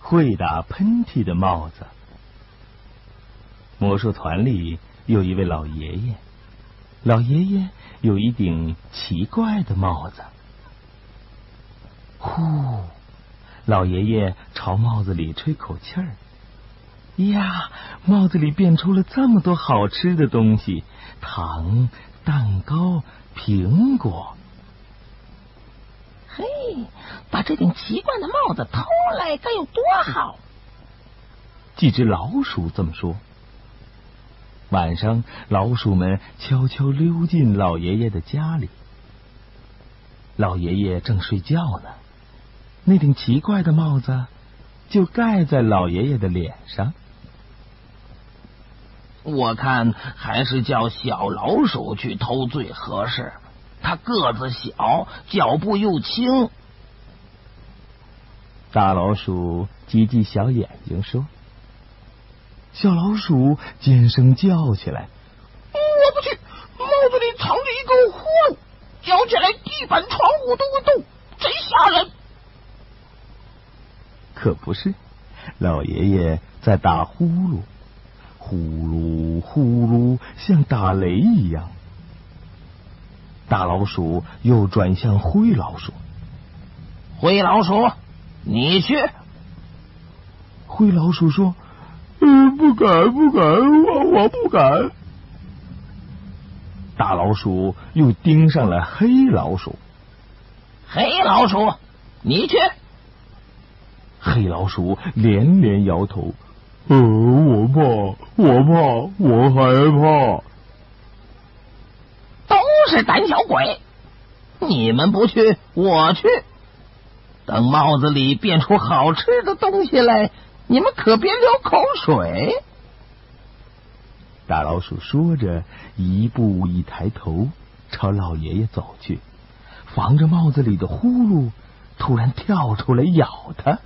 会打喷嚏的帽子。魔术团里有一位老爷爷，老爷爷有一顶奇怪的帽子。呼，老爷爷朝帽子里吹口气儿，呀，帽子里变出了这么多好吃的东西：糖、蛋糕、苹果。嘿，把这顶奇怪的帽子偷来该有多好！几只老鼠这么说。晚上，老鼠们悄悄溜进老爷爷的家里。老爷爷正睡觉呢，那顶奇怪的帽子就盖在老爷爷的脸上。我看还是叫小老鼠去偷最合适。它个子小，脚步又轻。大老鼠挤挤小眼睛说：“小老鼠尖声叫起来，我不去！帽子里藏着一个窟窿，嚼起来地板、窗户都会动，真吓人。”可不是，老爷爷在打呼噜，呼噜呼噜，像打雷一样。大老鼠又转向灰老鼠，灰老鼠，你去。灰老鼠说：“嗯，不敢，不敢，我我不敢。”大老鼠又盯上了黑老鼠，黑老鼠，你去。黑老鼠连连摇头：“呃，我怕，我怕，我害怕。”是胆小鬼！你们不去，我去。等帽子里变出好吃的东西来，你们可别流口水。大老鼠说着，一步一抬头，朝老爷爷走去，防着帽子里的呼噜突然跳出来咬他。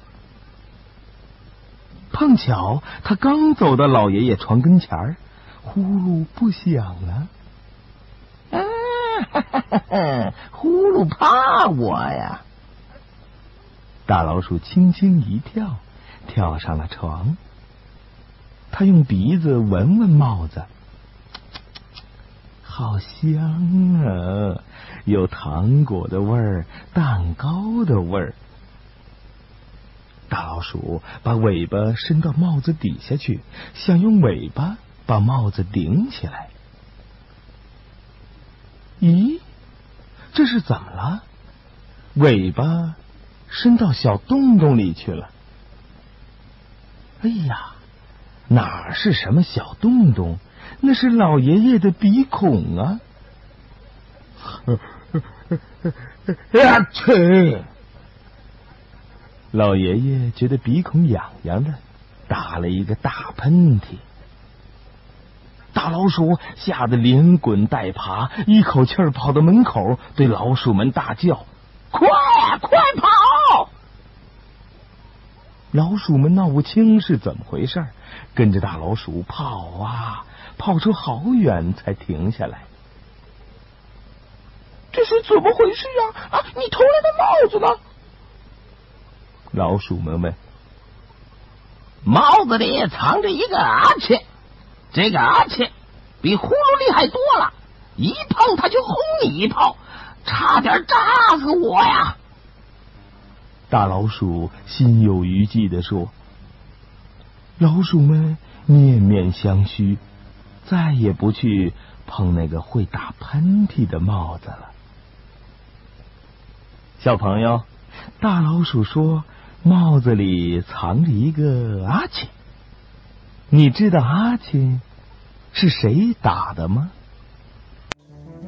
碰巧他刚走到老爷爷床跟前儿，呼噜不响了。哈 哈呼噜怕我呀！大老鼠轻轻一跳，跳上了床。他用鼻子闻闻帽子，好香啊！有糖果的味儿，蛋糕的味儿。大老鼠把尾巴伸到帽子底下去，想用尾巴把帽子顶起来。咦，这是怎么了？尾巴伸到小洞洞里去了。哎呀，哪是什么小洞洞？那是老爷爷的鼻孔啊！呀去！老爷爷觉得鼻孔痒痒的，打了一个大喷嚏。大老鼠吓得连滚带爬，一口气跑到门口，对老鼠们大叫：“快快跑！”老鼠们闹不清是怎么回事，跟着大老鼠跑啊跑出好远，才停下来。这是怎么回事呀？啊，你偷来的帽子呢？老鼠们问。帽子里藏着一个阿切。这个阿切比呼噜厉害多了，一碰他就轰你一炮，差点炸死我呀！大老鼠心有余悸的说。老鼠们面面相觑，再也不去碰那个会打喷嚏的帽子了。小朋友，大老鼠说，帽子里藏着一个阿切。你知道阿青是谁打的吗？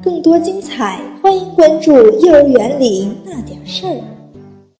更多精彩，欢迎关注《幼儿园里那点事儿》。